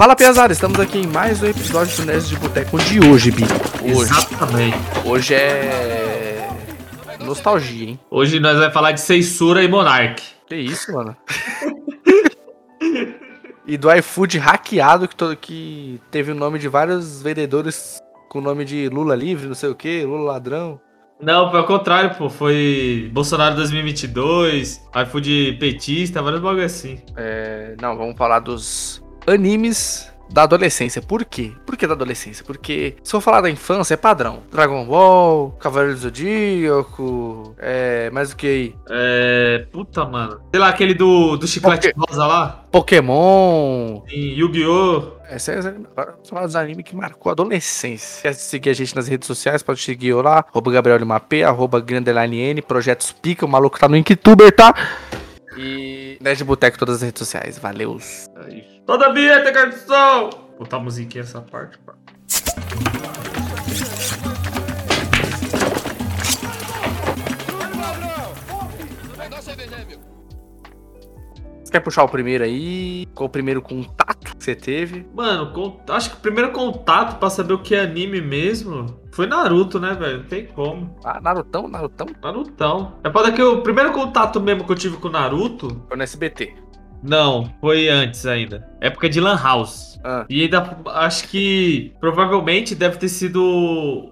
Fala, Piazada, estamos aqui em mais um episódio do Nerd de Boteco de hoje, Bi. Hoje. Exatamente. Hoje é. Nostalgia, hein? Hoje nós vamos falar de censura e Monark. Que isso, mano? e do iFood hackeado que, to- que teve o nome de vários vendedores com o nome de Lula livre, não sei o que, Lula ladrão. Não, foi ao contrário, pô. Foi Bolsonaro 2022, iFood petista, vários bagulho assim. É, não, vamos falar dos animes da adolescência. Por quê? Por que da adolescência? Porque se eu falar da infância, é padrão. Dragon Ball, Cavaleiro do Zodíaco, é, mais o que aí? É. Puta, mano. Sei lá, aquele do, do chiclete rosa lá. Pokémon. Yu-Gi-Oh! Essa é, falar dos animes que marcou a adolescência. Quer seguir a gente nas redes sociais? Pode seguir eu lá, arroba Gabriel P, arroba Grandeline N, Projetos Pica, o maluco tá no Inktuber, tá? E Nerd Boteco todas as redes sociais. Valeu. Toda a vinheta, cardição! Botar a musiquinha essa parte, pá. Você quer puxar o primeiro aí? Qual o primeiro contato que você teve? Mano, acho que o primeiro contato pra saber o que é anime mesmo foi Naruto, né, velho? Não tem como. Ah, Narutão, Narutão? Narutão. É pra que o primeiro contato mesmo que eu tive com o Naruto. Foi no SBT. Não, foi antes ainda. Época de Lan House. Ah, E ainda acho que provavelmente deve ter sido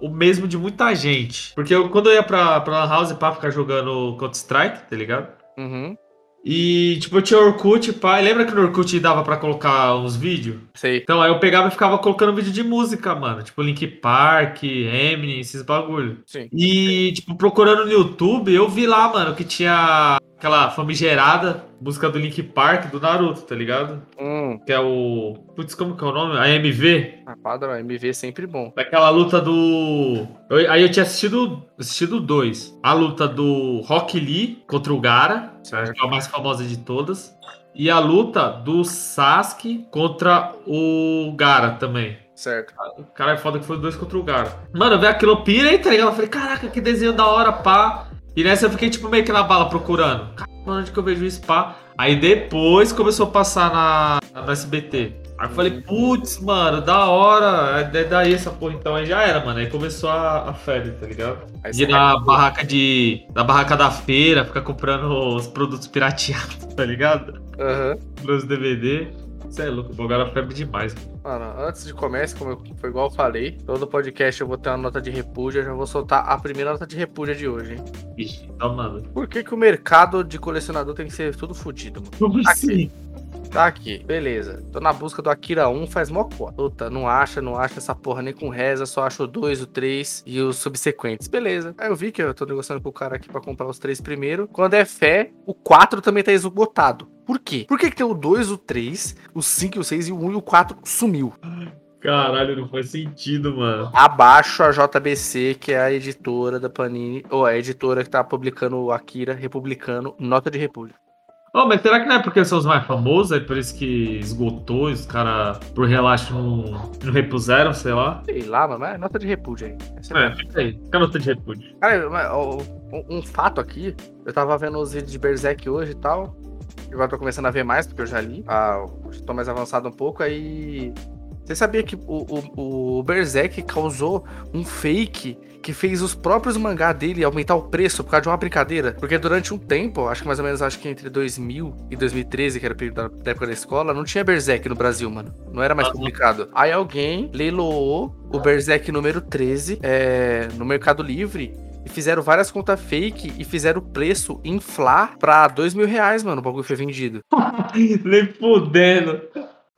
o mesmo de muita gente. Porque eu, quando eu ia pra, pra Lan House pra ficar jogando Counter-Strike, tá ligado? uhum. E tipo, eu tinha Orkut, pai. Lembra que no Orkut dava pra colocar uns vídeos? Sei. Então aí eu pegava e ficava colocando vídeo de música, mano. Tipo Link Park, Eminem, esses bagulho. Sim. E, tipo, procurando no YouTube, eu vi lá, mano, que tinha aquela famigerada música do Link Park do Naruto, tá ligado? Hum. Que é o. Putz, como que é o nome? A MV. Ah, padrão, MV é sempre bom. Daquela luta do. eu- aí eu tinha assistido assistido dois. A luta do Rock Lee contra o Gara, que é a mais famosa de todas. E a luta do Sasuke contra o Gara também. Certo. O cara é foda que foi dois contra o Gara. Mano, eu vi aquilo, eu pirei, tá ligado? Eu falei, caraca, que desenho da hora, pá. E nessa eu fiquei, tipo, meio que na bala procurando. Caramba, onde que eu vejo isso, pá? Aí depois começou a passar na, na SBT. Aí eu falei, putz, mano, da hora. É daí essa porra, então aí já era, mano. Aí começou a, a febre, tá ligado? Aí De ir na barraca de. Na barraca da feira, ficar comprando os produtos pirateados, tá ligado? Aham. Os DVD. Você é louco, o bagulho era febre demais, mano. Mano, antes de começar, como eu, foi igual eu falei, todo podcast eu vou ter uma nota de repúdio, eu já vou soltar a primeira nota de repúdio de hoje, hein? Ixi, então, mano. Por que, que o mercado de colecionador tem que ser tudo fodido, mano? Como assim? Tá aqui, beleza. Tô na busca do Akira 1 faz mó cota. Puta, não acha, não acha essa porra nem com reza, só acho o 2, o 3 e os subsequentes. Beleza. Aí eu vi que eu tô negociando com o cara aqui pra comprar os três primeiro. Quando é fé, o 4 também tá esgotado. Por quê? Por que, que tem o 2, o 3, o 5, o 6 e o 1 e o 4 sumiu? Caralho, não faz sentido, mano. Abaixo a JBC, que é a editora da Panini, ou a editora que tá publicando o Akira republicano, nota de repúdio. Oh, mas será que não é porque são os mais famosos? É por isso que esgotou e os caras, por relaxo, não, não repuseram, sei lá? Sei lá, mano, mas é nota de repúdio aí. É É, fica aí. Fica a nota de repúdio. Cara, um, um fato aqui, eu tava vendo os vídeos de Berserk hoje e tal. Agora tô começando a ver mais, porque eu já li. Ah, eu tô mais avançado um pouco, aí. Você sabia que o, o, o Berserk causou um fake que fez os próprios mangá dele aumentar o preço por causa de uma brincadeira? Porque durante um tempo, acho que mais ou menos acho que entre 2000 e 2013, que era o período da, época da escola, não tinha Berserk no Brasil, mano. Não era mais Aham. publicado. Aí alguém leiloou o Berserk número 13 é, no Mercado Livre e fizeram várias contas fake e fizeram o preço inflar pra dois mil reais, mano. O bagulho foi vendido. Nem fudendo.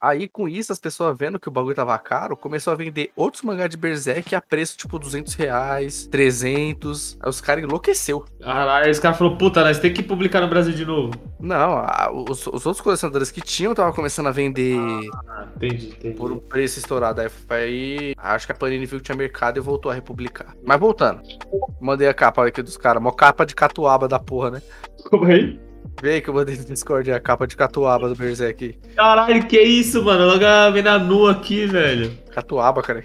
Aí, com isso, as pessoas vendo que o bagulho tava caro, começou a vender outros mangá de Berserk a preço, tipo, 200 reais, 300. Aí os caras enlouqueceu. Caralho, aí os caras falaram, puta, nós tem que publicar no Brasil de novo. Não, a- os, os outros colecionadores que tinham tava começando a vender Ah, entendi, entendi. por um preço estourado. Aí, aí acho que a Panini viu que tinha mercado e voltou a republicar. Mas voltando, mandei a capa aqui dos caras, mó capa de catuaba da porra, né? Como aí? Vê aí que eu mandei no Discord a capa de catuaba do Berserk. Caralho, que isso, mano? Logo a mina nua aqui, velho. Catuaba, cara.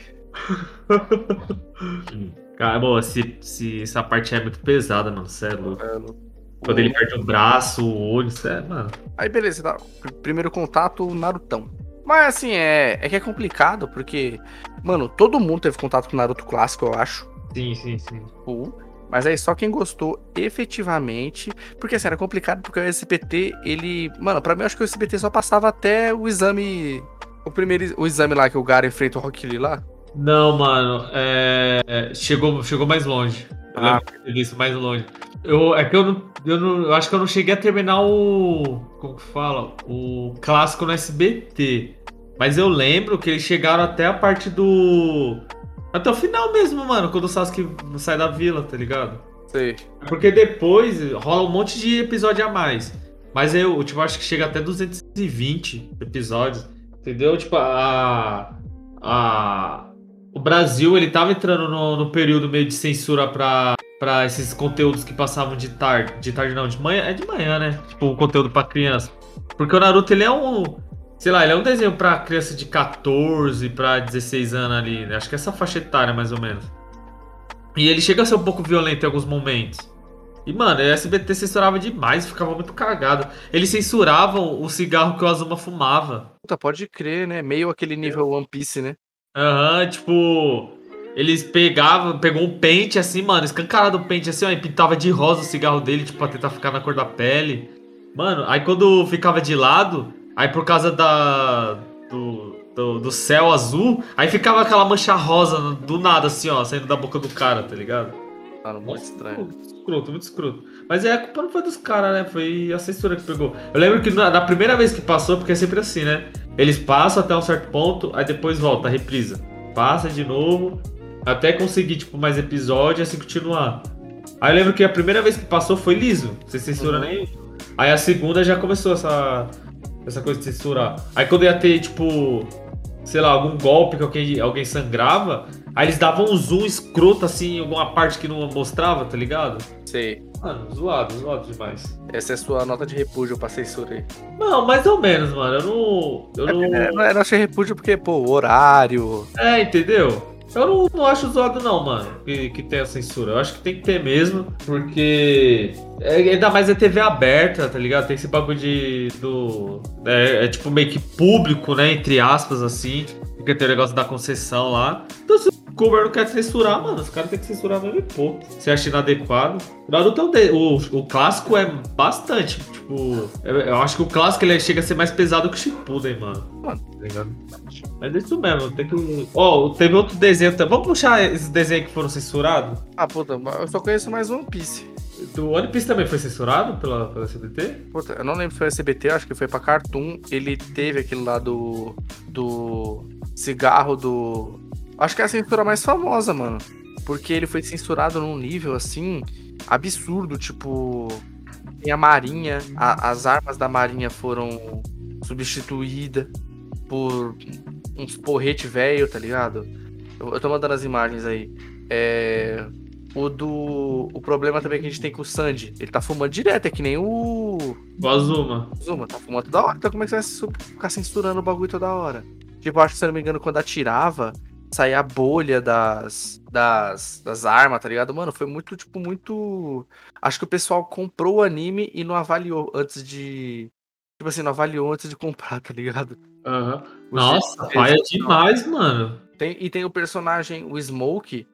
Cara, bom, se, se essa parte é muito pesada, mano, cê é louco. É, no- Quando ele perde o braço, o olho, cê é, mano. Aí beleza, tá. Pr- Primeiro contato, Narutão. Mas assim, é, é que é complicado, porque, mano, todo mundo teve contato com o Naruto clássico, eu acho. Sim, sim, sim. Mas aí só quem gostou efetivamente. Porque assim, era complicado porque o SBT, ele. Mano, pra mim eu acho que o SBT só passava até o exame. O primeiro o exame lá que o Gara enfrenta o Rock Lee lá. Não, mano, é... chegou, chegou mais longe. Eu Ah. lembro visto mais longe. Eu, é que eu não, eu não. Eu acho que eu não cheguei a terminar o. Como que fala? O clássico no SBT. Mas eu lembro que eles chegaram até a parte do. Até o final mesmo, mano, quando o Sasuke sai da vila, tá ligado? Sei. Porque depois rola um monte de episódio a mais. Mas eu, tipo, acho que chega até 220 episódios. Entendeu? Tipo, a. a o Brasil, ele tava entrando no, no período meio de censura pra, pra esses conteúdos que passavam de tarde. De tarde não, de manhã. É de manhã, né? Tipo, o conteúdo pra criança. Porque o Naruto, ele é um. Sei lá, ele é um desenho pra criança de 14 pra 16 anos ali. né? Acho que é essa faixa etária, mais ou menos. E ele chega a ser um pouco violento em alguns momentos. E, mano, o SBT censurava demais, ficava muito cagado. Eles censuravam o cigarro que o Azuma fumava. Puta, pode crer, né? Meio aquele nível One Piece, né? Aham, tipo. Eles pegavam, pegou um pente assim, mano, escancarado o pente assim, ó, e pintava de rosa o cigarro dele, tipo, pra tentar ficar na cor da pele. Mano, aí quando ficava de lado, aí por causa da. do, do, do céu azul, aí ficava aquela mancha rosa do nada, assim, ó, saindo da boca do cara, tá ligado? Mano, muito estranho. Muito escroto, muito escroto. Mas é, a culpa não foi dos caras, né? Foi a censura que pegou. Eu lembro que na, na primeira vez que passou, porque é sempre assim, né? Eles passam até um certo ponto, aí depois volta, reprisa. Passa de novo, até conseguir, tipo, mais episódio e assim continuar. Aí eu lembro que a primeira vez que passou foi liso, sem censura Uhum. nenhuma. Aí a segunda já começou essa, essa coisa de censurar. Aí quando ia ter, tipo, sei lá, algum golpe que alguém, alguém sangrava, aí eles davam um zoom escroto assim em alguma parte que não mostrava, tá ligado? Sei. Mano, zoado, zoado demais. Essa é a sua nota de repúdio pra censura aí. Não, mais ou menos, mano. Eu não. Eu não. É, não é, não achei repúdio porque, pô, horário. É, entendeu? Eu não, não acho zoado, não, mano, que, que tenha censura. Eu acho que tem que ter mesmo, porque. É, ainda mais é TV aberta, tá ligado? Tem esse bagulho de. Do, é, é tipo meio que público, né? Entre aspas, assim. Porque tem o negócio da concessão lá. Então, se o governo quer censurar, mano, os caras têm que censurar mesmo e pouco. Se acha inadequado. Naruto é o, o clássico é bastante. Tipo, eu, eu acho que o clássico ele chega a ser mais pesado que o Shippuden, mano. Ligado? Mas é isso mesmo, tem que. Ó, teve outro desenho também. Vamos puxar esses desenhos que foram censurados? Ah, puta, eu só conheço mais One Piece. Do One Piece também foi censurado pela, pela CBT? Puta, eu não lembro se foi SBT, acho que foi pra Cartoon. Ele teve aquele lá do. do. cigarro do. Acho que é a censura mais famosa, mano. Porque ele foi censurado num nível assim. absurdo, tipo. Tem a Marinha, a- as armas da Marinha foram substituídas por uns porrete velho, tá ligado? Eu, eu tô mandando as imagens aí. É. O do. O problema também que a gente tem com o Sandy. Ele tá fumando direto, é que nem o. O Azuma. Zuma, tá fumando toda hora. Então como é que você vai ficar censurando o bagulho toda hora? Tipo, acho que, se eu não me engano, quando atirava, saía a bolha das, das, das armas, tá ligado? Mano, foi muito, tipo, muito. Acho que o pessoal comprou o anime e não avaliou antes de. Tipo assim, não avaliou antes de comprar, tá ligado? Aham. O Nossa, jeito- pai é demais, mano. Tem, e tem o personagem, o Smoke,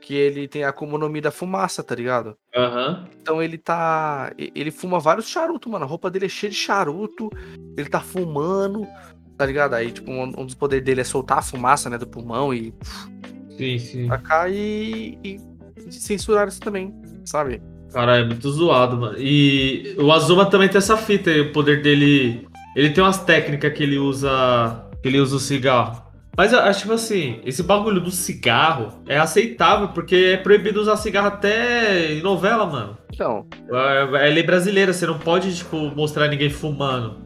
que ele tem a Akuma no Mi da fumaça, tá ligado? Aham. Então ele tá. Ele fuma vários charutos, mano. A roupa dele é cheia de charuto. Ele tá fumando, tá ligado? Aí, tipo, um, um dos poderes dele é soltar a fumaça, né, do pulmão e Sim, sim. tacar e, e censurar isso também, sabe? Cara, é muito zoado, mano. E o Azuma também tem essa fita aí, o poder dele. Ele tem umas técnicas que ele usa. Que ele usa o cigarro. Mas eu acho tipo assim, esse bagulho do cigarro é aceitável, porque é proibido usar cigarro até em novela, mano. Então, É, é lei brasileira, você não pode, tipo, mostrar ninguém fumando,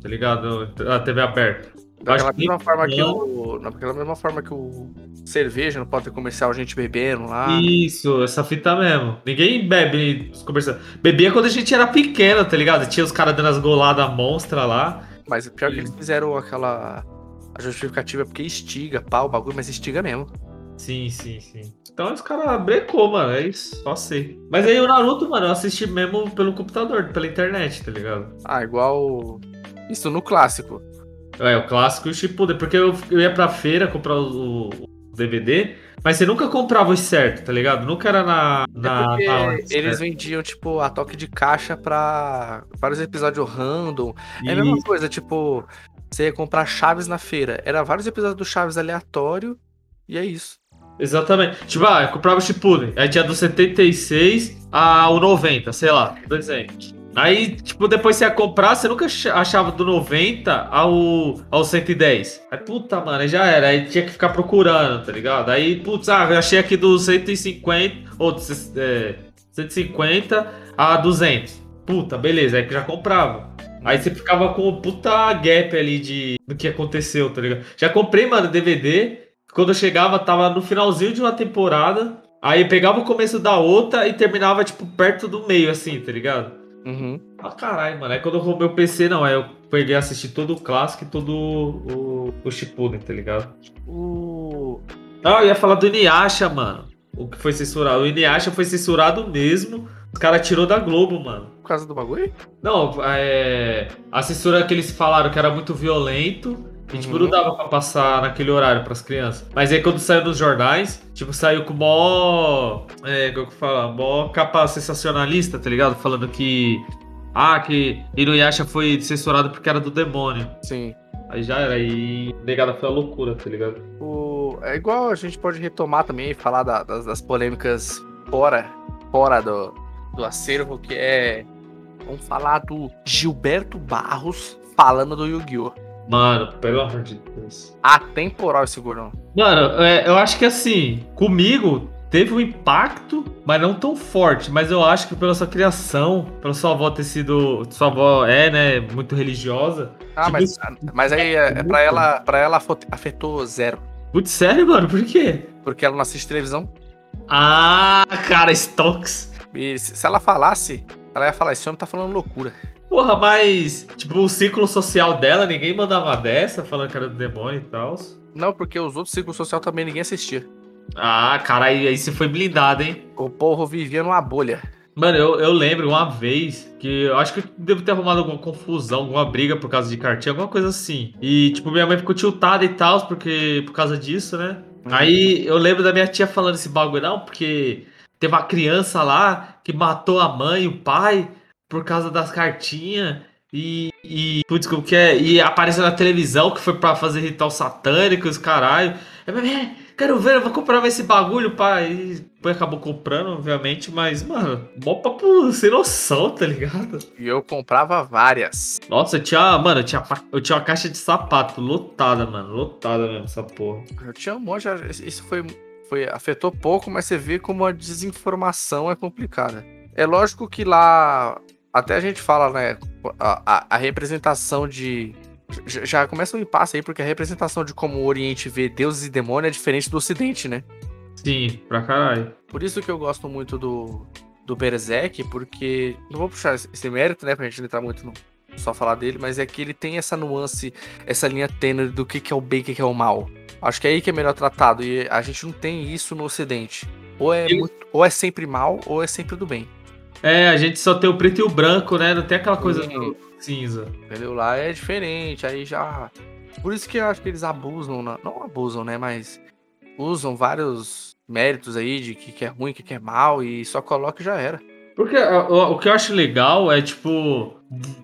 tá ligado? Na TV aberta. Daquela que mesma forma que o. Daquela mesma forma que o cerveja não pode ter comercial gente bebendo lá. Isso, essa fita mesmo. Ninguém bebe nos comerciais. Bebia quando a gente era pequeno, tá ligado? Tinha os caras dando as goladas monstra lá. Mas pior que eles fizeram aquela. A justificativa é porque estiga, pau, o bagulho, mas estiga mesmo. Sim, sim, sim. Então os caras brecou, mano. É isso, só sei. Mas aí o Naruto, mano, eu assisti mesmo pelo computador, pela internet, tá ligado? Ah, igual. Isso no clássico. É, o clássico e o Shippuden. Porque eu, eu ia pra feira comprar o, o DVD, mas você nunca comprava os certos, tá ligado? Nunca era na. na, é na eles certo. vendiam, tipo, a toque de caixa pra vários episódios random. É a mesma coisa, tipo, você ia comprar Chaves na feira. Era vários episódios do Chaves aleatório, e é isso. Exatamente. Tipo, ah, eu comprava o Shippuden. Aí tinha do 76 ao 90, sei lá, por exemplo. Aí, tipo, depois você ia comprar, você nunca achava do 90 ao, ao 110. Aí, puta, mano, já era. Aí tinha que ficar procurando, tá ligado? Aí, putz, ah, eu achei aqui do 150, ou é, 150 a 200. Puta, beleza, aí que já comprava. Aí você ficava com o puta gap ali de do que aconteceu, tá ligado? Já comprei, mano, DVD. Quando eu chegava, tava no finalzinho de uma temporada. Aí pegava o começo da outra e terminava, tipo, perto do meio, assim, tá ligado? Uhum. Ah, caralho, mano. Aí quando eu roubei o PC, não. Aí eu peguei assistir todo o clássico e todo o, o Shippuden, tá ligado? O... Ah, eu ia falar do Inuyasha, mano. O que foi censurado. O Inuyasha foi censurado mesmo. Os caras tirou da Globo, mano. Por causa do bagulho? Não, é... A censura que eles falaram que era muito violento. E, tipo, não uhum. dava pra passar naquele horário pras crianças. Mas aí quando saiu nos jornais, tipo, saiu com mó. É, como que fala? Mó capa sensacionalista, tá ligado? Falando que. Ah, que Inuyasha foi censurado porque era do demônio. Sim. Aí já era, e negada foi a loucura, tá ligado? O... É igual a gente pode retomar também e falar da, das, das, polêmicas fora, fora do, do acervo, que é. Vamos falar do Gilberto Barros falando do Yu-Gi-Oh! Mano, pelo amor de Deus. Atemporal esse gordão. Mano, é, eu acho que assim, comigo teve um impacto, mas não tão forte. Mas eu acho que pela sua criação, pela sua avó ter sido. Sua avó é, né, muito religiosa. Ah, tipo, mas, mas aí é, é pra, ela, pra ela afetou zero. Putz, sério, mano? Por quê? Porque ela não assiste televisão. Ah, cara, Stokes. E se ela falasse, ela ia falar: esse homem tá falando loucura. Porra, mas, tipo, o ciclo social dela, ninguém mandava dessa, falando que era do demônio e tal. Não, porque os outros ciclos social também ninguém assistia. Ah, cara, aí, aí você foi blindado, hein? O povo vivia numa bolha. Mano, eu, eu lembro uma vez que eu acho que eu devo ter arrumado alguma confusão, alguma briga por causa de cartinha, alguma coisa assim. E, tipo, minha mãe ficou tiltada e tal, porque por causa disso, né? Uhum. Aí eu lembro da minha tia falando esse bagulho, não, porque teve uma criança lá que matou a mãe e o pai por causa das cartinhas. E, e putz, como que é? E apareceu na televisão que foi para fazer ritual satânico, os caralho. Eu, é, quero ver, eu vou comprar esse bagulho, pai. E depois acabou comprando, obviamente, mas, mano, mó papo sem noção, tá ligado? E eu comprava várias. Nossa, eu tinha, mano, eu tinha, eu tinha uma caixa de sapato lotada, mano, lotada mesmo, essa porra. Eu tinha um monte, isso foi, foi, afetou pouco, mas você vê como a desinformação é complicada. É lógico que lá até a gente fala, né? A, a, a representação de. Já começa um impasse aí, porque a representação de como o Oriente vê deuses e demônios é diferente do Ocidente, né? Sim, pra caralho. Por isso que eu gosto muito do, do Berserk, porque. Não vou puxar esse mérito, né? Pra gente não entrar muito no, só falar dele, mas é que ele tem essa nuance, essa linha tênue do que, que é o bem e o que, que é o mal. Acho que é aí que é melhor tratado, e a gente não tem isso no Ocidente. Ou é, muito, ou é sempre mal, ou é sempre do bem. É, a gente só tem o preto e o branco, né? Não tem aquela coisa do cinza. Entendeu? Lá é diferente, aí já. Por isso que eu acho que eles abusam, não abusam, né? Mas usam vários méritos aí de que, que é ruim, que, que é mal e só coloca e já era. Porque o, o, que eu acho legal é, tipo,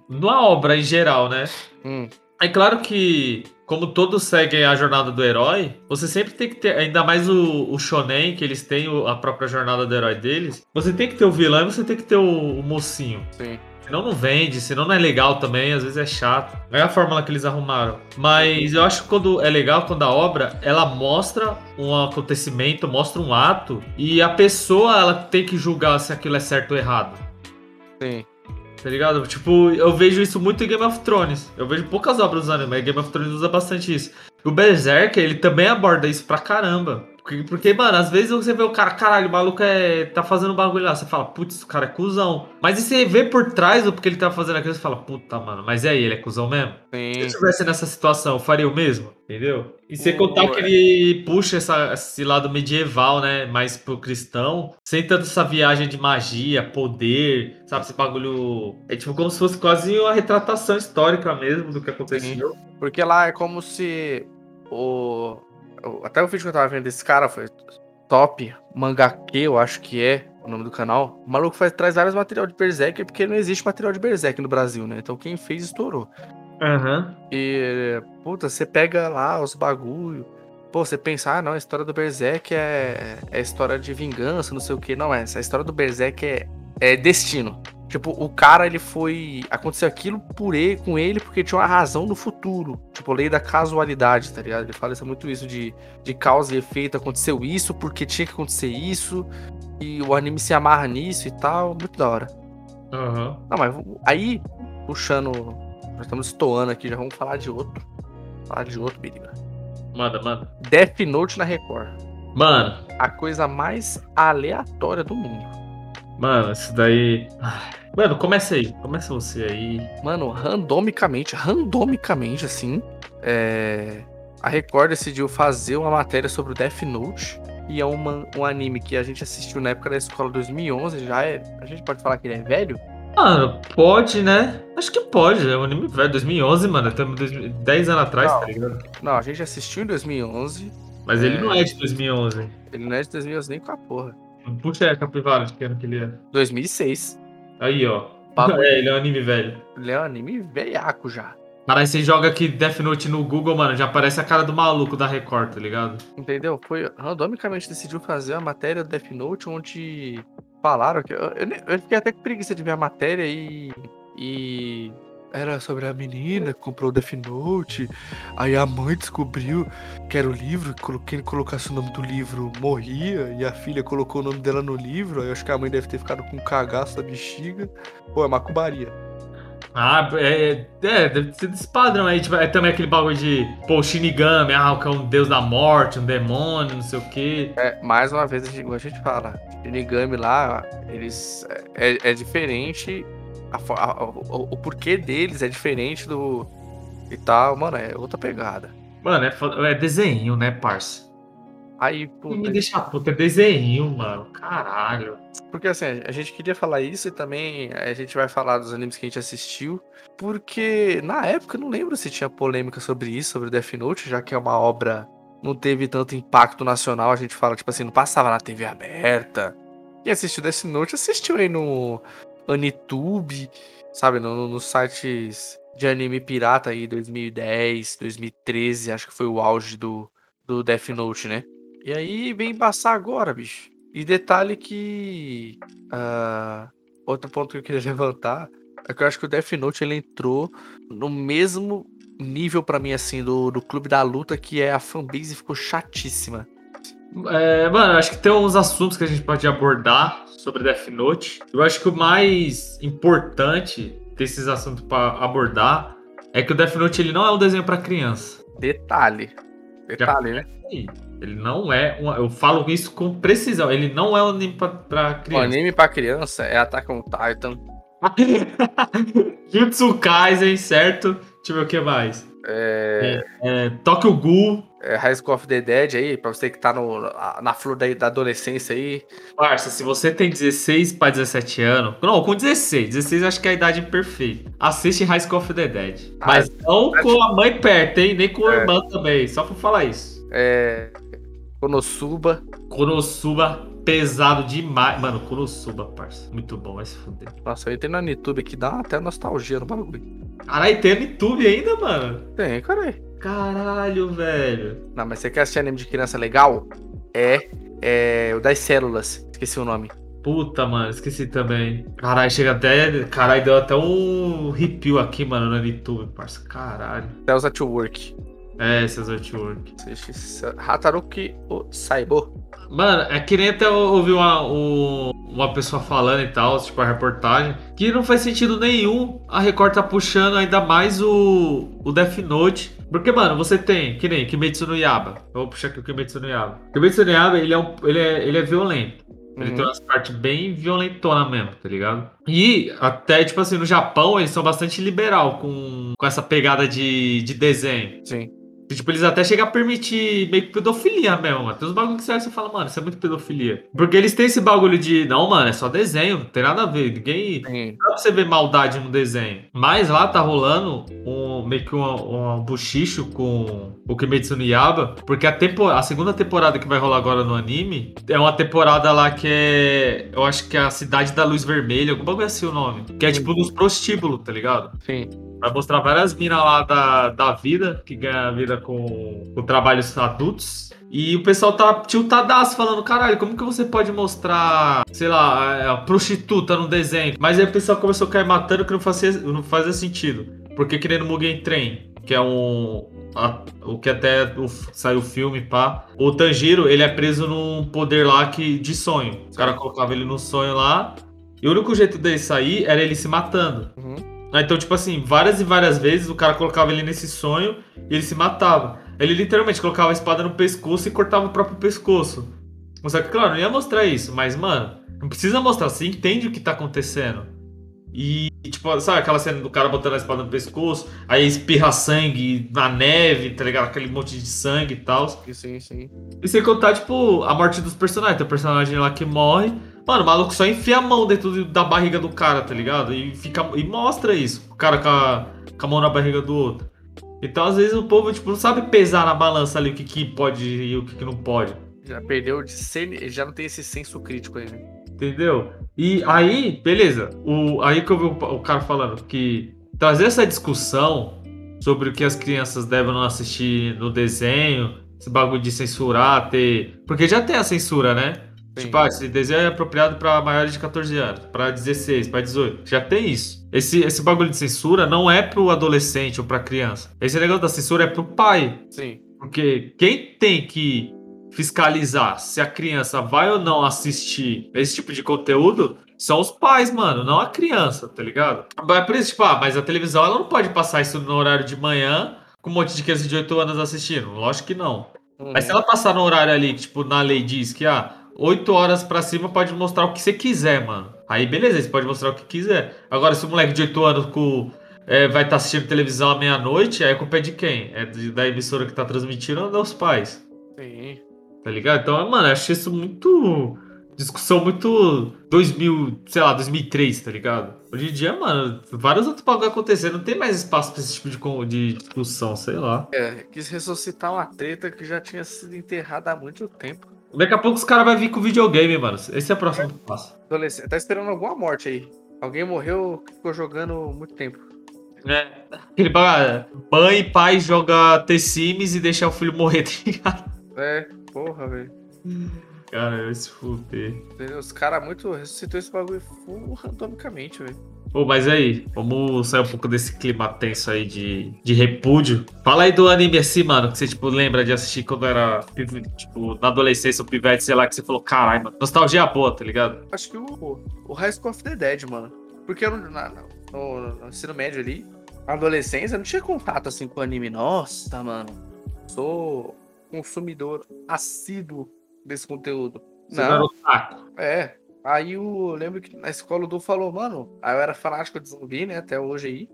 na obra em geral, né? Hum. É claro que como todos seguem a jornada do herói, você sempre tem que ter, ainda mais o, o shonen, que eles têm a própria jornada do herói deles, você tem que ter o vilão e você tem que ter o, o mocinho. Sim. Senão não vende, senão não é legal também, às vezes é chato. É a fórmula que eles arrumaram. Mas eu acho que quando é legal quando a obra ela mostra um acontecimento, mostra um ato e a pessoa ela tem que julgar se aquilo é certo ou errado. Sim tá ligado? Tipo, eu vejo isso muito em Game of Thrones. Eu vejo poucas obras usando, mas Game of Thrones usa bastante isso. O Berserker, ele também aborda isso pra caramba. Porque, mano, às vezes você vê o cara, caralho, o maluco é, tá fazendo um bagulho lá. Você fala, putz, o cara é cuzão. Mas e você vê por trás do que ele tá fazendo aquilo, você fala, puta, mano, mas é aí, ele é cuzão mesmo? Sim. Se eu estivesse nessa situação, eu faria o mesmo, entendeu? E você contar que ele puxa essa- esse lado medieval, né? Mais pro cristão, sem tanto essa viagem de magia, poder, sabe? Esse bagulho. É tipo como se fosse quase uma retratação histórica mesmo do que aconteceu. Porque lá é como se o. Até o vídeo que eu tava vendo desse cara foi Top Mangake, eu acho que é o nome do canal. O maluco faz, traz vários material de Berserk porque não existe material de Berserk no Brasil, né? Então quem fez estourou. Aham. E, puta, você pega lá os bagulho. Pô, você pensa, ah, não, a história do Berserk é, é história de vingança, não sei o que. Não, é, essa história do Berserk é, é destino. Tipo, o cara, ele foi. Aconteceu aquilo por ele, com ele porque tinha uma razão no futuro. Tipo, lei da casualidade, tá ligado? Ele fala isso, muito isso de, de causa e efeito. Aconteceu isso porque tinha que acontecer isso. E o anime se amarra nisso e tal. Muito da hora. Aham. Não, mas aí, puxando. Nós estamos estoando aqui, já vamos falar de outro. Falar de outro, Biriba. Manda, manda. Death Note na Record. Mano, A coisa mais aleatória do mundo. mano, isso daí. Ai. Mano, começa aí. Começa você aí. Mano, randomicamente, randomicamente, assim, é, a Record decidiu fazer uma matéria sobre o Death Note. E é uma- um anime que a gente assistiu na época da escola 2011. Já é. A gente pode falar que ele é velho? Mano, pode, né? Acho que pode. É um anime velho, 2011, mano. Estamos 10 anos atrás, Não. tá ligado? Não, a gente assistiu em 2011. Mas ele É. não é de 2011. Ele não é de 2011 nem com a porra. Puxa a capivara de que ano que ele é. 2006. Aí, ó. Bagulho. É, ele é um anime velho. Ele é um anime velhaco já. Cara, aí você joga aqui Death Note no Google, mano, já aparece a cara do maluco da Record, tá ligado? Entendeu? Foi randomicamente decidiu fazer a matéria do Death Note onde falaram que. Eu, eu eu fiquei até com preguiça de ver a matéria e. E. Era sobre a menina que comprou o Death Note. Aí a mãe descobriu que era o livro. Quem colocasse o nome do livro morria. E a filha colocou o nome dela no livro. Aí eu acho que a mãe deve ter ficado com um cagaço da bexiga. Pô, é macubaria. Ah, é, é, é, deve ser desse padrão aí. Tipo, é também aquele bagulho de, pô, Shinigami, ah, que é um deus da morte, um demônio, não sei o quê. É, mais uma vez, a gente, igual a gente fala, Shinigami lá, eles. É, é diferente. A a- o, o porquê deles é diferente do. E tal, mano, é outra pegada. Mano, é, é desenho, né, parça? Aí, Não me puta, deixa puta, é desenho, mano. Caralho. porque assim, a gente queria falar isso e também a gente vai falar dos animes que a gente assistiu. Porque na época eu não lembro se tinha polêmica sobre isso, sobre Death Note, já que é uma obra não teve tanto impacto nacional. A gente fala, tipo assim, não passava na TV aberta. Quem assistiu Death Note assistiu aí no Anitube, sabe, no, no- nos sites de anime pirata aí, 2010, 2013, acho que foi o auge do, do Death Note, né? E aí vem embaçar agora, bicho. E detalhe que. ah, outro ponto que eu queria levantar é que eu acho que o Death Note ele entrou no mesmo nível pra mim, assim, do, do Clube da Luta, que é a fanbase ficou chatíssima. É, mano, acho que tem uns assuntos que a gente pode abordar sobre Death Note. Eu acho que o mais importante desses assuntos pra abordar é que o Death Note ele não é um desenho pra criança. Detalhe. Detalhe, né? Ih, Ele não é. Um, eu falo isso com precisão. Ele não é um anime pra, pra O criança. anime pra criança é Attack on Titan. Jutsu Kaisen, certo? Deixa eu ver o que mais. É, É, Tokyo Ghoul. É High School of the Dead aí, pra você que tá no, na flor da, da adolescência aí. Parça, se você tem 16 para 17 anos. Não, com 16. 16 eu acho que é a idade perfeita. Assiste High School of the Dead. Ah, Mas não com a mãe perto, hein? Nem com a É. irmã também. Só pra falar isso. É. Konosuba. Konosuba pesado demais. Mano, Konosuba, parça. Muito bom, vai se fuder. Nossa, eu entrei no YouTube aqui, dá até nostalgia no bagulho. Caralho, tem no YouTube ainda, mano. Tem, caralho. Caralho, velho. Não, mas você quer assistir anime de criança legal? É. É. O das células. Esqueci o nome. Puta, mano, esqueci também. Caralho, chega até. Caralho, deu até um arrepio aqui, mano, no YouTube, parça. Caralho. Cells at Work. É, essas artwork. Hataruki o Saibo. Mano, é que nem até ouvi uma, um- uma pessoa falando e tal, tipo a reportagem, que não faz sentido nenhum a Record tá puxando ainda mais o, o Death Note. Porque, mano, você tem, que nem Kimetsu no Yaba. Eu vou puxar aqui o Kimetsu no Yaba. Kimetsu no Yaba, ele é, um, ele é, ele é violento. Ele Uhum. tem umas partes bem violentona mesmo, tá ligado? E até, tipo assim, no Japão, eles são bastante liberal com, com essa pegada de, de desenho. Sim. Tipo, eles até chegam a permitir meio que pedofilia mesmo, mano. Tem uns bagulho que você olha e você fala, mano, isso é muito pedofilia. Porque eles têm esse bagulho de, não, mano, é só desenho, não tem nada a ver. Ninguém. Sim. Não dá pra você ver maldade no desenho. Mas lá tá rolando um, meio que um, um buchicho com o Kimetsu no Yaba. Porque a, tempo, a segunda temporada que vai rolar agora no anime é uma temporada lá que é. Eu acho que é a Cidade da Luz Vermelha, algum bagulho assim o nome. Que é tipo dos prostíbulos, tá ligado? Sim. Vai mostrar várias minas lá da, da vida, que ganha vida com, com trabalhos adultos. E o pessoal tá tiltadaço falando, caralho, como que você pode mostrar, sei lá, a, a prostituta no desenho? Mas aí o pessoal começou a cair matando que não fazia, não fazia sentido. Porque que nem no Mugen Train, que é um. a- o que até saiu o filme, pá. O Tanjiro, ele é preso num poder lá que, de sonho. O cara colocava ele no sonho lá. E o único jeito dele sair era ele se matando. Uhum. Ah, Então, tipo assim, várias e várias vezes o cara colocava ele nesse sonho e ele se matava. Ele literalmente colocava a espada no pescoço e cortava o próprio pescoço. Só que, claro, não ia mostrar isso, mas, mano, não precisa mostrar, você entende o que tá acontecendo. E, tipo, sabe aquela cena do cara botando a espada no pescoço, aí espirra sangue na neve, tá ligado? Aquele monte de sangue e tal. Sim, sim. E sem contar, tipo, a morte dos personagens. Tem o personagem lá que morre. Mano, o maluco só enfia a mão dentro da barriga do cara, tá ligado? E, fica, e mostra isso. O cara com a, com a mão na barriga do outro. Então, às vezes, o povo, tipo, não sabe pesar na balança ali o que, que pode e o que, que não pode. Já perdeu de ser. Já não tem esse senso crítico aí, né? Entendeu? E aí, beleza. O, aí que eu vi o, o cara falando que trazer essa discussão sobre o que as crianças devem não assistir no desenho, esse bagulho de censurar, ter. Porque já tem a censura, né? Sim. Tipo, ah, esse desenho é apropriado para maiores de 14 anos, para 16, para 18. Já tem isso. Esse, esse bagulho de censura não é pro adolescente ou pra criança. Esse negócio da censura é pro pai. Sim. Porque quem tem que fiscalizar se a criança vai ou não assistir esse tipo de conteúdo são os pais, mano, não a criança, tá ligado? É por isso, tipo, ah, mas a televisão ela não pode passar isso no horário de manhã com um monte de criança de 8 anos assistindo. Lógico que não. Uhum. Mas se ela passar no horário ali, tipo, na lei diz que, ah, 8 horas pra cima pode mostrar o que você quiser, mano. Aí beleza, você pode mostrar o que quiser. Agora, se o moleque de 8 anos com, é, vai estar assistindo televisão à meia-noite, aí a culpa é de quem? É da emissora que tá transmitindo ou dos pais? Sim. Tá ligado? Então, mano, eu achei isso muito. Discussão muito 2000, sei lá, 2003, tá ligado? Hoje em dia, mano, vários outros bagulho acontecendo, não tem mais espaço pra esse tipo de, de discussão, sei lá. É, quis ressuscitar uma treta que já tinha sido enterrada há muito tempo. Daqui a pouco os caras vão vir com videogame, mano. Esse é o próximo passo. Adolescente, tá esperando alguma morte aí. Alguém morreu, ficou jogando muito tempo. É. Aquele bagulho, mãe e pai joga T-Sims e deixa o filho morrer, tá ligado? É, porra, velho. Cara, eu se fuder. Os caras muito ressuscitou esse bagulho full randomicamente, velho. Pô, mas aí, vamos sair um pouco desse clima tenso aí de, de repúdio. Fala aí do anime assim, mano, que você, tipo, lembra de assistir quando era, tipo, na adolescência, o pivete, sei lá, que você falou, caralho, mano, nostalgia boa, tá ligado? Acho que o, o High School of the Dead, mano. Porque eu na- na- no, no ensino médio ali, na adolescência, eu não tinha contato assim com anime. Nossa, mano. Sou consumidor assíduo desse conteúdo. Você não era Não, otaku. é. Aí eu lembro que na escola o Du falou, mano. Aí eu era fanático de zumbi, né? Até hoje aí.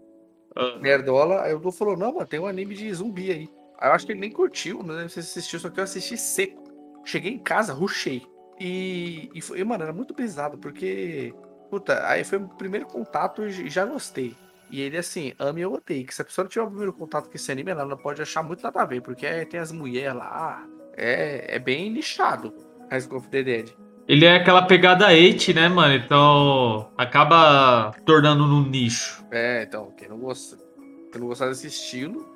Ah, Nerdola. Aí o Du falou, não, mano, tem um anime de zumbi aí. Aí eu acho que ele nem curtiu, não lembro se assistiu, só que eu assisti seco. Cheguei em casa, rushei. E, e, foi, mano, era muito pesado, porque. Puta, aí foi o primeiro contato e já gostei. E ele, assim, ame ou odeie. Que se a pessoa não tiver o primeiro contato com esse anime, ela não pode achar muito nada a ver, porque é- tem as mulheres lá. É, é bem nichado. High School of the Dead. Ele é aquela pegada 8, né, mano? Então acaba tornando num nicho. É, então, quem não gosta. Quem não gostar desse estilo,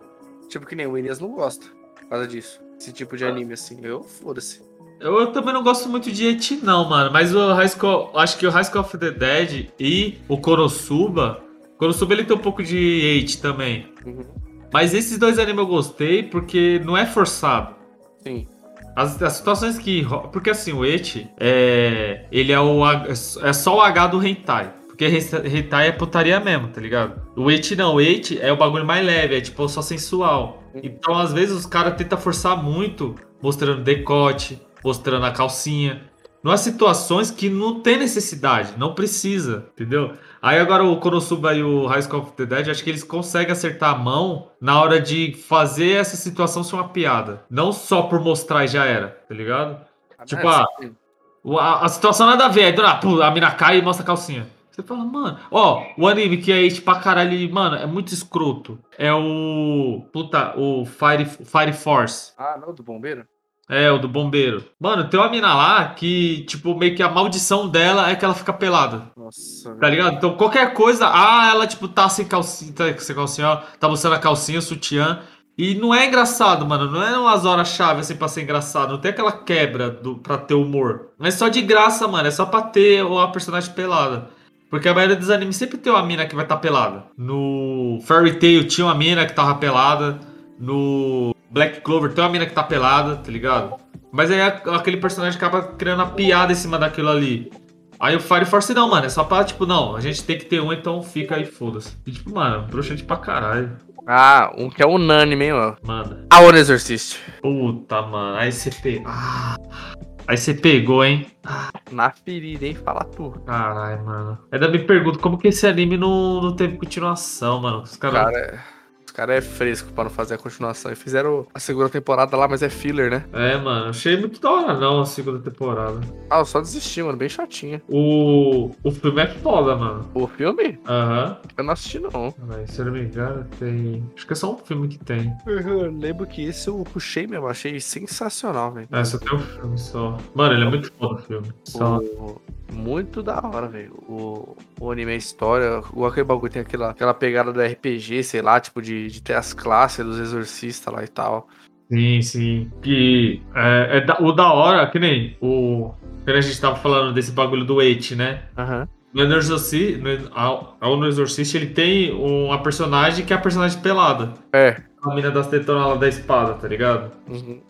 tipo que nem o Elias não gosta por causa disso. Esse tipo de anime, assim. Eu, foda-se. Eu, eu também não gosto muito de 8, não, mano. Mas o High School, acho que o High School of the Dead e o Konosuba. Konosuba ele tem um pouco de 8 também. Uhum. Mas esses dois animes eu gostei porque não é forçado. Sim. As, as situações que. Porque assim, o Eti é. Ele é o. H- É só o H do Hentai. Porque Hentai é putaria mesmo, tá ligado? O Eti não, o Eti é o bagulho mais leve, é tipo só sensual. Então, às vezes, os caras tentam forçar muito, mostrando decote, mostrando a calcinha. Numas situações que não tem necessidade, não precisa, entendeu? Aí agora o Konosuba e o High School of the Dead, acho que eles conseguem acertar a mão na hora de fazer essa situação ser uma piada. Não só por mostrar e já era, tá ligado? Tipo, ah, O- A, a situação nada a ver, aí a mina cai e mostra a calcinha. Você fala, mano, ó, o anime que é esse pra caralho, mano, é muito escroto. É o. Puta, o Fire, Fire Force. Ah, não, do bombeiro? É, o do bombeiro. Mano, tem uma mina lá que, tipo, meio que a maldição dela é que ela fica pelada. Nossa, Tá ligado? Então qualquer coisa, ah, ela, tipo, tá sem calcinha, tá sem calcinha, ó, tá mostrando a calcinha, o sutiã. E não é engraçado, mano. Não é umas horas-chave assim pra ser engraçado. Não tem aquela quebra do, pra ter humor. Mas só de graça, mano. É só pra ter a personagem pelada. Porque a maioria dos animes sempre tem uma mina que vai estar tá pelada. No Fairy Tail tinha uma mina que tava pelada. No Black Clover tem uma mina que tá pelada, tá ligado? Mas aí aquele personagem acaba criando a piada em cima daquilo ali. Aí o Fire Force não, mano. É só pra, tipo, não, a gente tem que ter um, então fica aí, foda-se. E, tipo, mano, broxante pra caralho. Ah, um que é unânime, hein, mano. Manda. A One Exorcist. Puta, mano. Aí você pegou. Ah. Aí você pegou, hein? Na ferida, hein? Fala tu. Caralho, mano. Ainda me pergunto como que esse anime não, não teve continuação, mano. Os caras. Cara, os caras é fresco pra não fazer a continuação. E fizeram a segunda temporada lá, mas é filler, né? É, mano. Achei muito da hora, não, a segunda temporada. Ah, eu só desisti, mano. Bem chatinha. O, o filme é foda, mano. O filme? Aham. Eu não assisti, não. Mas, Se eu não me engano, tem. Acho que é só um filme que tem. Eu lembro que esse eu puxei mesmo. Achei sensacional, velho. É, só tem um filme só. Mano, ele é muito foda o filme. Só. O- Muito da hora, velho. O, o anime é história. O aquele bagulho tem aquela, aquela pegada do RPG, sei lá, tipo, de, de ter as classes dos exorcistas lá e tal. Sim, sim. Que é, é da- o da hora, que nem o. Quando a gente tava falando desse bagulho do It, né? Aham. No Exorcist, no, ao, ao no Exorcist, ele tem uma personagem que é a personagem pelada. É. A mina das tetonas da espada, tá ligado? Uhum.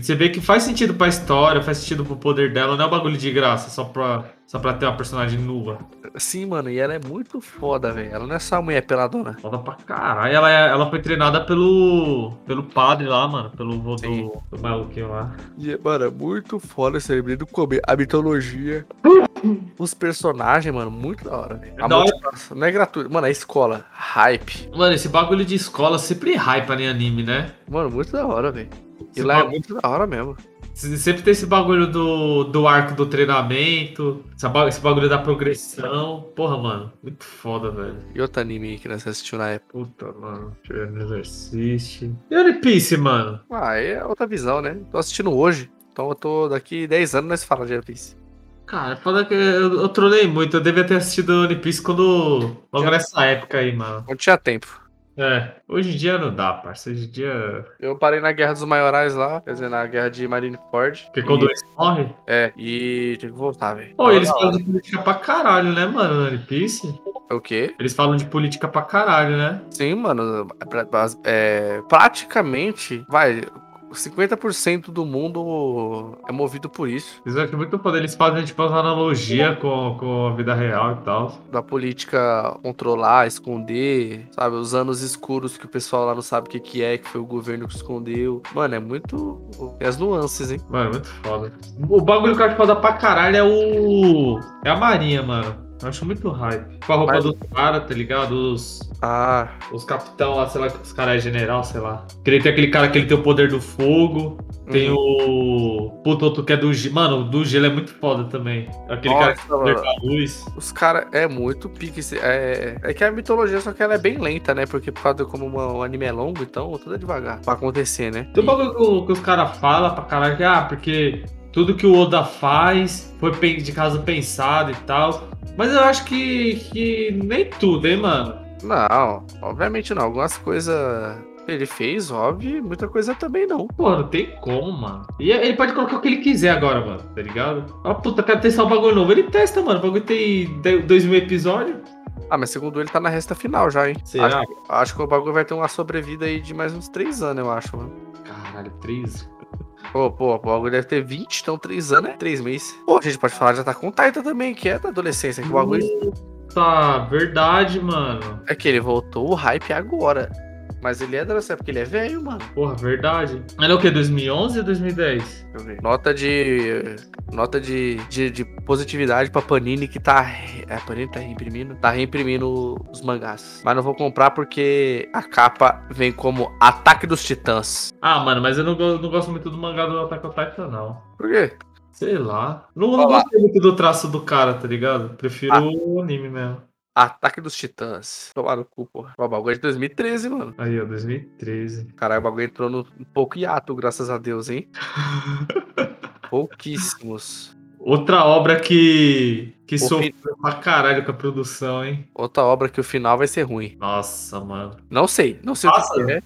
Você vê que faz sentido pra história, faz sentido pro poder dela, não é um bagulho de graça, só pra, só pra ter uma personagem nua. Sim, mano, e ela é muito foda, velho. Ela não é só uma mulher peladona. Foda pra caralho. Ela, é- ela foi treinada pelo. pelo padre lá, mano. Pelo vô do, do maluquinho lá. E, mano, é muito foda esse anime do comer. A mitologia. Os personagens, mano, muito da hora, velho. A hora. motivação. Não é gratuito. Mano, a escola. Hype. Mano, esse bagulho de escola sempre hypa em anime, né? Mano, muito da hora, velho. E Esse lá é muito da hora mesmo. Se- Sempre tem esse bagulho do, do arco do treinamento, esse bagulho da progressão. Porra, mano, muito foda, velho. E outro anime que nós assistiu na época. Puta, mano. Exorcist. E One Piece, mano? Ah, é outra visão, né? Tô assistindo hoje. Então eu tô daqui 10 anos nós falamos de One Piece. Cara, foda que eu, eu trolei muito. Eu devia ter assistido One Piece quando. Logo nessa época aí, mano. Não tinha tempo. É, hoje em dia não dá, parça. Hoje em dia. Eu parei na Guerra dos Maiorais lá, quer dizer, na Guerra de Marineford. Porque quando E- eles morrem. É, e tive que voltar, velho. Pô, eles falam de política pra caralho, né, mano, no One Piece? O quê? Eles falam de política pra caralho, né? Sim, mano. é É, praticamente, vai, 50% do mundo é movido por isso. Isso aqui é muito foda. Eles fazem, tipo, uma analogia com, com a vida real e tal. Da política controlar, esconder, sabe? Os anos escuros que o pessoal lá não sabe o que, que é, que foi o governo que escondeu. Mano, é muito. Tem as nuances, hein? Mano, muito foda. O bagulho que eu acho foda pra caralho é o. É a Marinha, mano. Eu acho muito hype. Com a roupa Mas- dos caras, tá ligado? Os, Ah, os capitão lá, sei lá, os caras é general, sei lá. Que ele tem aquele cara que ele tem o poder do fogo. Tem uhum. o. Puto, outro que é do gelo. Mano, o do gelo é muito foda também. Aquele cara que Nossa, mano. da luz. Os caras é muito pique. É, é que a mitologia, só que ela é bem lenta, né? Porque por causa de como uma- o anime é longo, então tudo é devagar pra acontecer, né? Tem um bagulho que, os caras falam pra caralho que, ah, porque tudo que o Oda faz foi de caso pensado e tal. Mas eu acho que, que nem tudo, hein, mano? Não, obviamente não. Algumas coisas ele fez, óbvio, e muita coisa também não. Pô, não tem como, mano. E ele pode colocar o que ele quiser agora, mano, tá ligado? Ah, puta, quero testar um bagulho novo. Ele testa, mano. O bagulho tem dois mil episódios. Ah, mas segundo ele tá na resta final já, hein? Será? Acho, acho que o bagulho vai ter uma sobrevida aí de mais uns três anos, eu acho, mano. Caralho, três. Pô, pô, o bagulho deve ter 20, então 3 anos é 3 meses. Pô, a gente pode falar de Attack on Titan também, que é da adolescência, que o bagulho Tá, verdade, mano. é que ele voltou o hype agora. Mas ele é da adolescente, porque ele é velho, mano. Porra, verdade. Ele é o quê? 2011 ou 2010? Deixa eu ver. Nota de. Nota de, de, de positividade pra Panini que tá. re- É, a Panini tá reimprimindo? Tá reimprimindo os mangás. Mas não vou comprar porque a capa vem como Ataque dos Titãs. Ah, mano, mas eu não, não gosto muito do mangá do Attack on Titan, não. Por quê? Sei lá. Não, não gostei muito do traço do cara, tá ligado? Prefiro Ah. o anime mesmo. Ataque dos Titãs. Tomar no cu, porra. O bagulho é de 2013, mano. Aí, ó, 2013. Caralho, o bagulho entrou no um pouco hiato, graças a Deus, hein? Pouquíssimos. Outra obra que, que O sofreu pra caralho com a produção, hein? Outra obra que o final vai ser ruim. Nossa, mano. Não sei, não sei Nossa. o que é.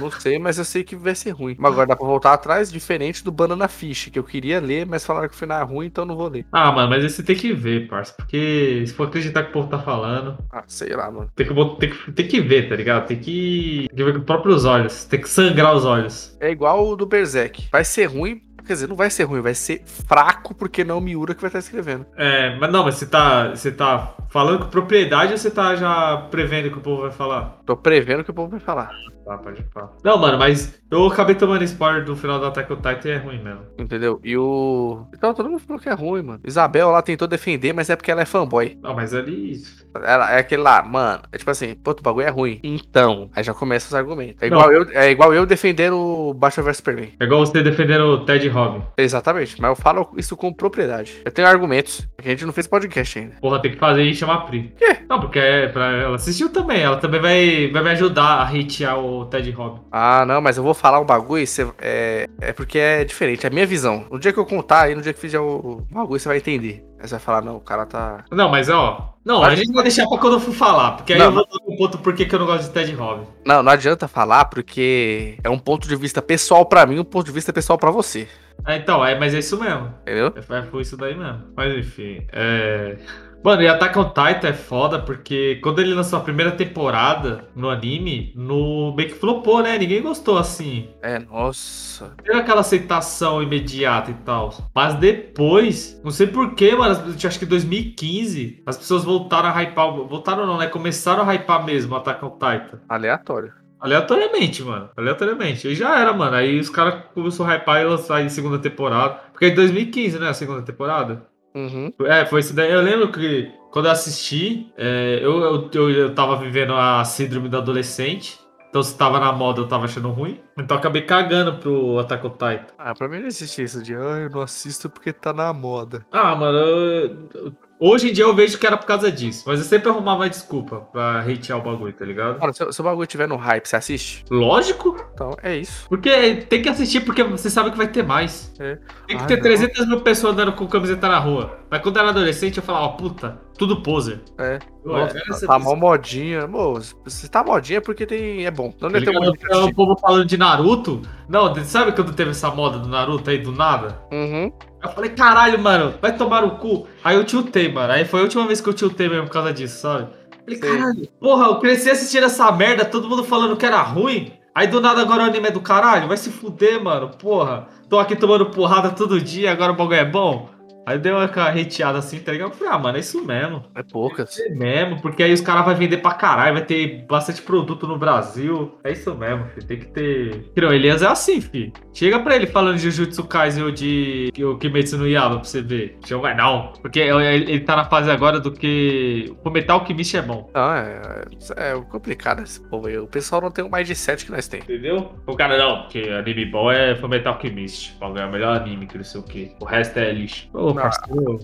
Não sei, mas eu sei que vai ser ruim. Mas agora dá pra voltar atrás, diferente do Banana Fish, que eu queria ler, mas falaram que o final é ruim, então eu não vou ler. Ah, mano, mas esse tem que ver, parça. Porque se for acreditar que o povo tá falando, Ah, sei lá, mano. tem que, tem que, tem que ver, tá ligado? Tem que, tem que ver com os próprios olhos. Tem que sangrar os olhos. É igual o do Berserk. Vai ser ruim, quer dizer, não vai ser ruim, vai ser fraco, porque não é o Miura que vai estar escrevendo. É, mas não, mas você tá, você tá falando com propriedade ou você tá já prevendo que o povo vai falar? Tô prevendo que o povo vai falar. Pode falar. Não, mano, mas eu acabei tomando spoiler do final do Attack on Titan e é ruim mesmo. Entendeu? E o. Então todo mundo falou que é ruim, mano. Isabel lá tentou defender, mas é porque ela é fanboy. Não, mas ali. Ela é aquele lá, mano. É tipo assim, pô, o bagulho é ruim. Então. Aí já começa os argumentos. É Não. igual, eu, é igual eu defendendo o Batman vs Superman. É igual você defendendo o Ted Robin. Exatamente, mas eu falo isso com propriedade. Eu tenho argumentos. É que a gente não fez podcast ainda. Porra, tem que fazer e chamar a Pri. Quê? Não, porque é pra ela assistiu também. Ela também vai, vai me ajudar a hatear o Ted Robin. Ah, não, mas eu vou falar um bagulho. Você, é, é porque é diferente. É a minha visão. No dia que eu contar aí, no dia que fizer o bagulho, você vai entender. Aí você vai falar, não, o cara tá. Não, mas ó. Não, a gente vai deixar pra quando eu for falar. Porque aí Não, eu vou dar um ponto por que eu não gosto de Ted Robin. Não, não adianta falar, porque é um ponto de vista pessoal pra mim, um ponto de vista pessoal pra você. Ah, então, é, mas é isso mesmo. Entendeu? É, foi isso daí mesmo. Mas enfim, é. Mano, e Attack on Titan é foda porque quando ele lançou a primeira temporada no anime, no meio que flopou, né? Ninguém gostou assim. É, nossa. Teve aquela aceitação imediata e tal. Mas depois, não sei porquê, mano, acho que em 2015, as pessoas voltaram a hypar. Voltaram não, né? Começaram a hypar mesmo Attack on Titan. Aleatório. Aleatoriamente, mano. Aleatoriamente. E já era, mano. Aí os caras começaram a hypar e lançar em segunda temporada. Porque é em 2015, né? A segunda temporada. Uhum. É, foi isso daí. Eu lembro que quando eu assisti, é, eu, eu, eu, eu tava vivendo a síndrome do adolescente. Então se tava na moda, eu tava achando ruim. Então eu acabei cagando pro Attack on Titan. Ah, pra mim não existe isso de, ah, eu não assisto porque tá na moda. Ah, mano, eu- eu- hoje em dia eu vejo que era por causa disso. Mas eu sempre arrumava desculpa pra hatear o bagulho, tá ligado? Mano, se, se o bagulho tiver no hype, você assiste? Lógico, Então, é isso. porque tem que assistir porque você sabe que vai ter mais. É. Tem que Ah, ter não. 300 mil pessoas andando com camiseta na rua. Mas quando eu era adolescente, eu falava, ó, puta, tudo poser. É. Nossa, era essa tá mó modinha. Mô, se tá modinha é porque tem, é bom. Não Tá ter ligado? muito o povo falando de Naruto. Não, sabe quando teve essa moda do Naruto aí do nada? Uhum. Eu falei, caralho, mano, vai tomar o cu. Aí eu tiltei, mano. Aí foi a última vez que eu tiltei mesmo por causa disso, sabe? Falei, Sei. caralho, porra, eu cresci assistindo essa merda, todo mundo falando que era ruim. Aí do nada agora o anime é do caralho, vai se fuder, mano, porra. Tô aqui tomando porrada todo dia, agora o bagulho é bom. Aí deu uma hateada assim, tá ligado? Eu falei, ah, mano, é isso mesmo. É poucas. É mesmo, porque aí os caras vão vender pra caralho, vai ter bastante produto no Brasil. É isso mesmo, filho. Tem que ter. Não, Elias é assim, filho. Chega pra ele falando de Jujutsu Kaisen ou de o Kimetsu no Yaba pra você ver. Chama, não. Porque ele, ele tá na fase agora do que o Metal Alchemist é bom. Não, é, é complicado esse povo aí. O pessoal não tem o mindset que nós tem. Entendeu? O cara não, porque anime bom é Fullmetal. O bagulho é o melhor anime que não sei o que. O resto é lixo. Ô, parceiro.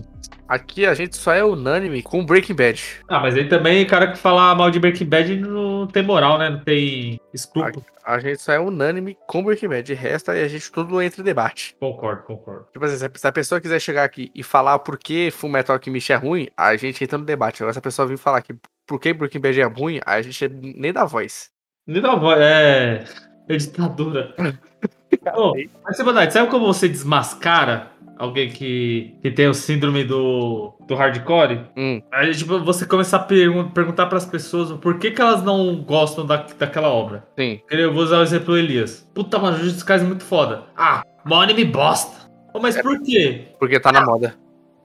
Aqui a gente só é unânime com Breaking Bad. Ah, mas aí também o cara que fala mal de Breaking Bad não tem moral, né? Não tem escrúpulo. A gente só é unânime com Breaking Bad. De resto, aí a gente tudo entra em debate. Concordo, concordo. Tipo assim, se a- a pessoa quiser chegar aqui e falar por que Full Metal Alchemist é ruim, a gente entra no debate. Agora, se a pessoa vir falar que por que Breaking Bad é ruim, a gente nem dá voz. Nem dá voz, é. É ditadura. Ô, mas você verdade, sabe como você desmascara alguém que, que tem o síndrome do, do hardcore? Hum, Aí, tipo, você começar a pergun perguntar pras pessoas por que, que elas não gostam da, daquela obra. sim. Eu vou usar o exemplo do Elias. Puta, mano, Jujutsu Kaisen é muito foda. Ah, Mó anime bosta. Ô, mas por quê? Porque tá na moda.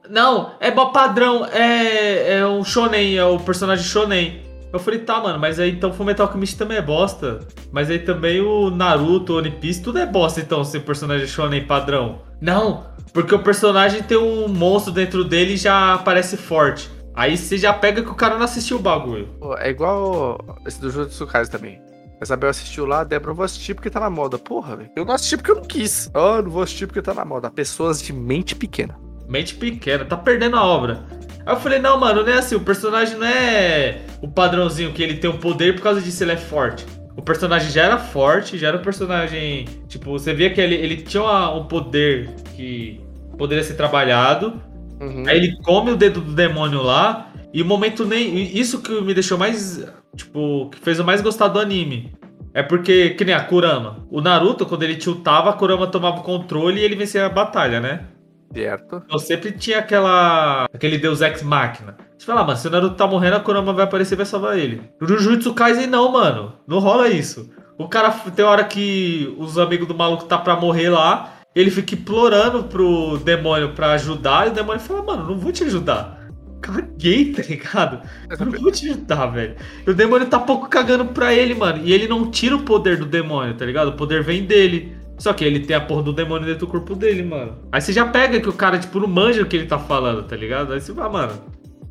Não, é padrão. É, é um shonen, é o personagem shonen. Eu falei, tá, mano, mas aí então Fullmetal Alchemist também é bosta. Mas aí também o Naruto, One Piece, tudo é bosta então, ser personagem shonen padrão. Não, porque o personagem tem um monstro dentro dele e já parece forte. Aí você já pega que o cara não assistiu o bagulho. Pô, é igual esse do Jujutsu Kaisen também. A Isabel assistiu lá, a Débora, eu vou assistir porque tá na moda. Porra, velho. Eu não assisti porque eu não quis. Ah, não vou assistir porque tá na moda. Pessoas de mente pequena. Mente pequena, tá perdendo a obra. Aí eu falei, não, mano, não é assim. O personagem não é o padrãozinho que ele tem um poder por causa disso ele é forte. O personagem já era forte, já era um personagem. Tipo, você via que ele, ele tinha um poder que poderia ser trabalhado. Uhum. Aí ele come o dedo do demônio lá. E o momento nem. Isso que me deixou mais. Tipo, que fez eu mais gostar do anime. É porque, que nem a Kurama. O Naruto, quando ele tiltava, a Kurama tomava o controle e ele vencia a batalha, né? Certo. Eu sempre tinha aquela. aquele Deus Ex Machina. Você fala, ah, mano, se o Naruto tá morrendo, a Kurama vai aparecer e vai salvar ele. No Jujutsu Kaisen não, mano. Não rola isso. O cara tem hora que os amigos do maluco tá pra morrer lá. Ele fica implorando pro demônio pra ajudar. E o demônio fala, mano, não vou te ajudar. Caguei, tá ligado? Eu não vou te ajudar, velho. E o demônio tá pouco cagando pra ele, mano. E ele não tira o poder do demônio, tá ligado? O poder vem dele. Só que ele tem a porra do demônio dentro do corpo dele, mano. Aí você já pega que o cara, tipo, não manja o que ele tá falando, tá ligado? Aí você vai, mano.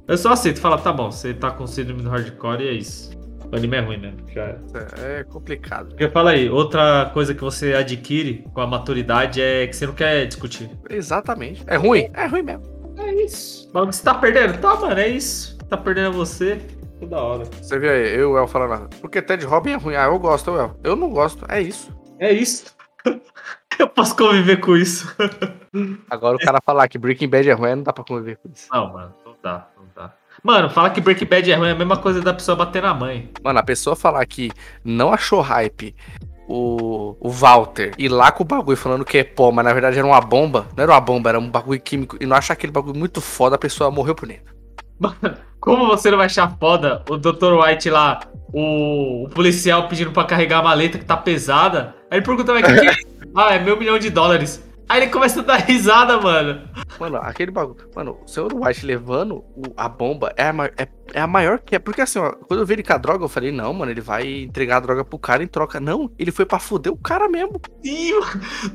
Eu só aceito, fala, tá bom, você tá com síndrome do hardcore e é isso. O anime é ruim, né? Já era. É complicado. Porque fala aí, outra coisa que você adquire com a maturidade é que você não quer discutir. Exatamente. É ruim? É ruim mesmo. É isso. Mas você tá perdendo? Tá, mano, é isso. Tá perdendo é você. Da hora. Você viu aí, eu e o El falando. Porque Ted Robin é ruim. Ah, eu gosto, El. Eu não gosto. É isso. É isso. Eu posso conviver com isso. Agora o cara falar que Breaking Bad é ruim, não dá pra conviver com isso. Não, mano, não dá, não dá. Mano, falar que Breaking Bad é ruim é a mesma coisa da pessoa bater na mãe. Mano, a pessoa falar que não achou hype o, o Walter ir lá com o bagulho falando que é pó, mas na verdade era uma bomba. Não era uma bomba, era um bagulho químico. E não achar aquele bagulho muito foda, a pessoa morreu por dentro. Mano, como você não vai achar foda o Dr. White lá, o, o policial pedindo pra carregar a maleta que tá pesada? Aí ele pergunta, mas o que, que é isso? Ah, é meu milhão de dólares. Aí ele começa a dar risada, mano. Mano, aquele bagulho. Mano, o senhor White levando o- a bomba é a, é, é a maior que é. Porque assim, ó, quando eu vi ele com a droga, eu falei, não, mano, ele vai entregar a droga pro cara em troca. Não, ele foi pra fuder o cara mesmo. Ih,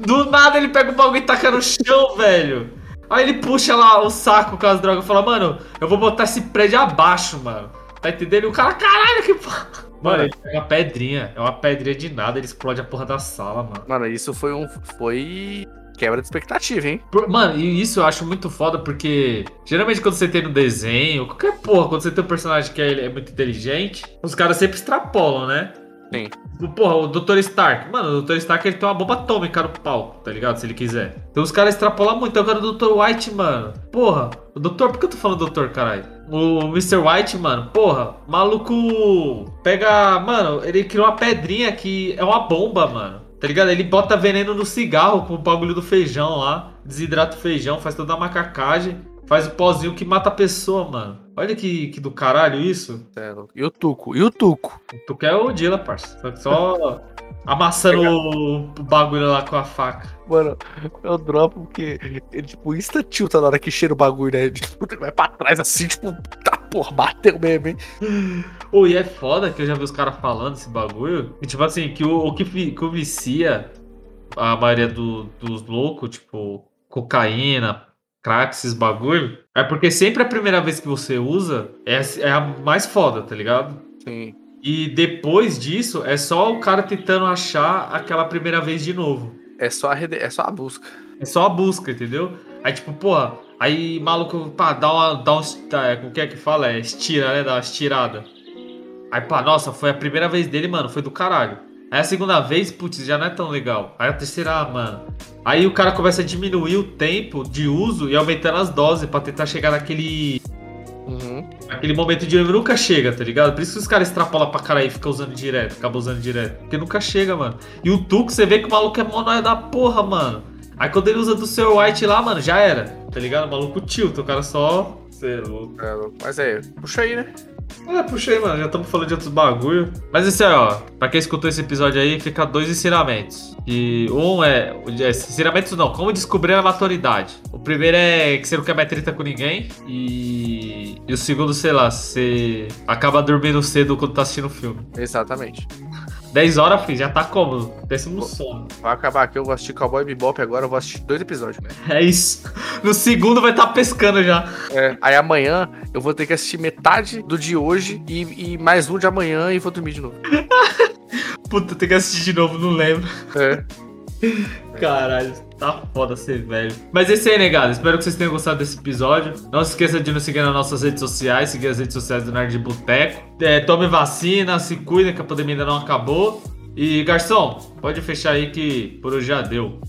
do nada ele pega o bagulho e taca no chão, velho. Aí ele puxa lá o saco com as drogas e fala, mano, eu vou botar esse prédio abaixo, mano. Tá entendendo? E o cara, caralho, que porra. Mano, ele pega uma pedrinha, é uma pedrinha de nada, ele explode a porra da sala, mano. Mano, isso foi um. Foi. Quebra de expectativa, hein? Por- Mano, e isso eu acho muito foda porque geralmente quando você tem no desenho, qualquer porra, quando você tem um personagem que é, é muito inteligente, os caras sempre extrapolam, né? Sim. Tipo, Porra, o Dr. Stark. Mano, o Dr. Stark ele tem uma bomba atômica no pau, tá ligado? Se ele quiser. Então os caras extrapolam muito. Agora o Dr. White, mano. Porra, o Doutor. Por que eu tô falando Doutor, caralho? O Mr. White, mano. Porra, maluco. Pega. Mano, ele criou uma pedrinha que é uma bomba, mano. Tá ligado? Ele bota veneno no cigarro com o bagulho do feijão lá. Desidrata o feijão, faz toda a macacagem. Faz o pozinho que mata a pessoa, mano. Olha que, que do caralho isso. É. E o Tuco? E o Tuco? Tu quer o Dila, parça. Só amassando o, o bagulho lá com a faca. Mano, eu dropo porque ele, tipo, insta tilta na hora que cheira o bagulho, né? Ele, tipo, ele vai pra trás assim, tipo, porra, bateu mesmo, hein? Ô, e é foda que eu já vi os caras falando esse bagulho. E, tipo assim, que o, o que, que o vicia a maioria do- dos loucos, tipo, cocaína, crack, esses bagulho, é porque sempre a primeira vez que você usa é, é a mais foda, tá ligado? Sim. E depois disso, é só o cara tentando achar aquela primeira vez de novo. É só a, rede... é só a busca. É só a busca, entendeu? Aí, tipo, porra, aí maluco, pá, dá uma. Dá um, tá, é, como que é que fala? É estira, né? Dá uma estirada. Aí, pá, nossa, foi a primeira vez dele, mano, foi do caralho. Aí a segunda vez, putz, já não é tão legal. Aí a terceira, ah, mano. Aí o cara começa a diminuir o tempo de uso e aumentando as doses pra tentar chegar naquele. Uhum. Aquele momento de nunca chega, tá ligado? Por isso que os caras extrapolam pra caralho e ficam usando direto, acabam usando direto. Porque nunca chega, mano. E o Tuco, você vê que o maluco é monóia da porra, mano. Aí quando ele usa do seu White lá, mano, já era. Tá ligado? O maluco tilt, o cara só. Cê é louco. É, louco. Mas é, puxa aí, né? É, puxei, mano. Já estamos falando de outros bagulho. Mas isso aí, ó. Pra quem escutou esse episódio aí, fica dois ensinamentos. E um é. é ensinamentos não, como descobrir a maturidade. O primeiro é que você não quer mais treta com ninguém. E. E o segundo, sei lá, você acaba dormindo cedo quando tá assistindo o filme. Exatamente. 10 horas, filho, já tá como? Décimo sono. Vai acabar aqui, eu vou assistir Cowboy Bebop agora, eu vou assistir dois episódios. Né? É isso. No segundo vai estar tá pescando já. É, aí amanhã eu vou ter que assistir metade do de hoje e, e mais um de amanhã e vou dormir de novo. Puta, tem que assistir de novo, não lembro. É. Caralho, tá foda ser velho. Mas esse aí, negado. Espero que vocês tenham gostado desse episódio. Não se esqueça de nos seguir nas nossas redes sociais, seguir as redes sociais do Nerd Boteco. É, tome vacina, se cuida que a pandemia ainda não acabou. E, garçom, pode fechar aí que por hoje já deu.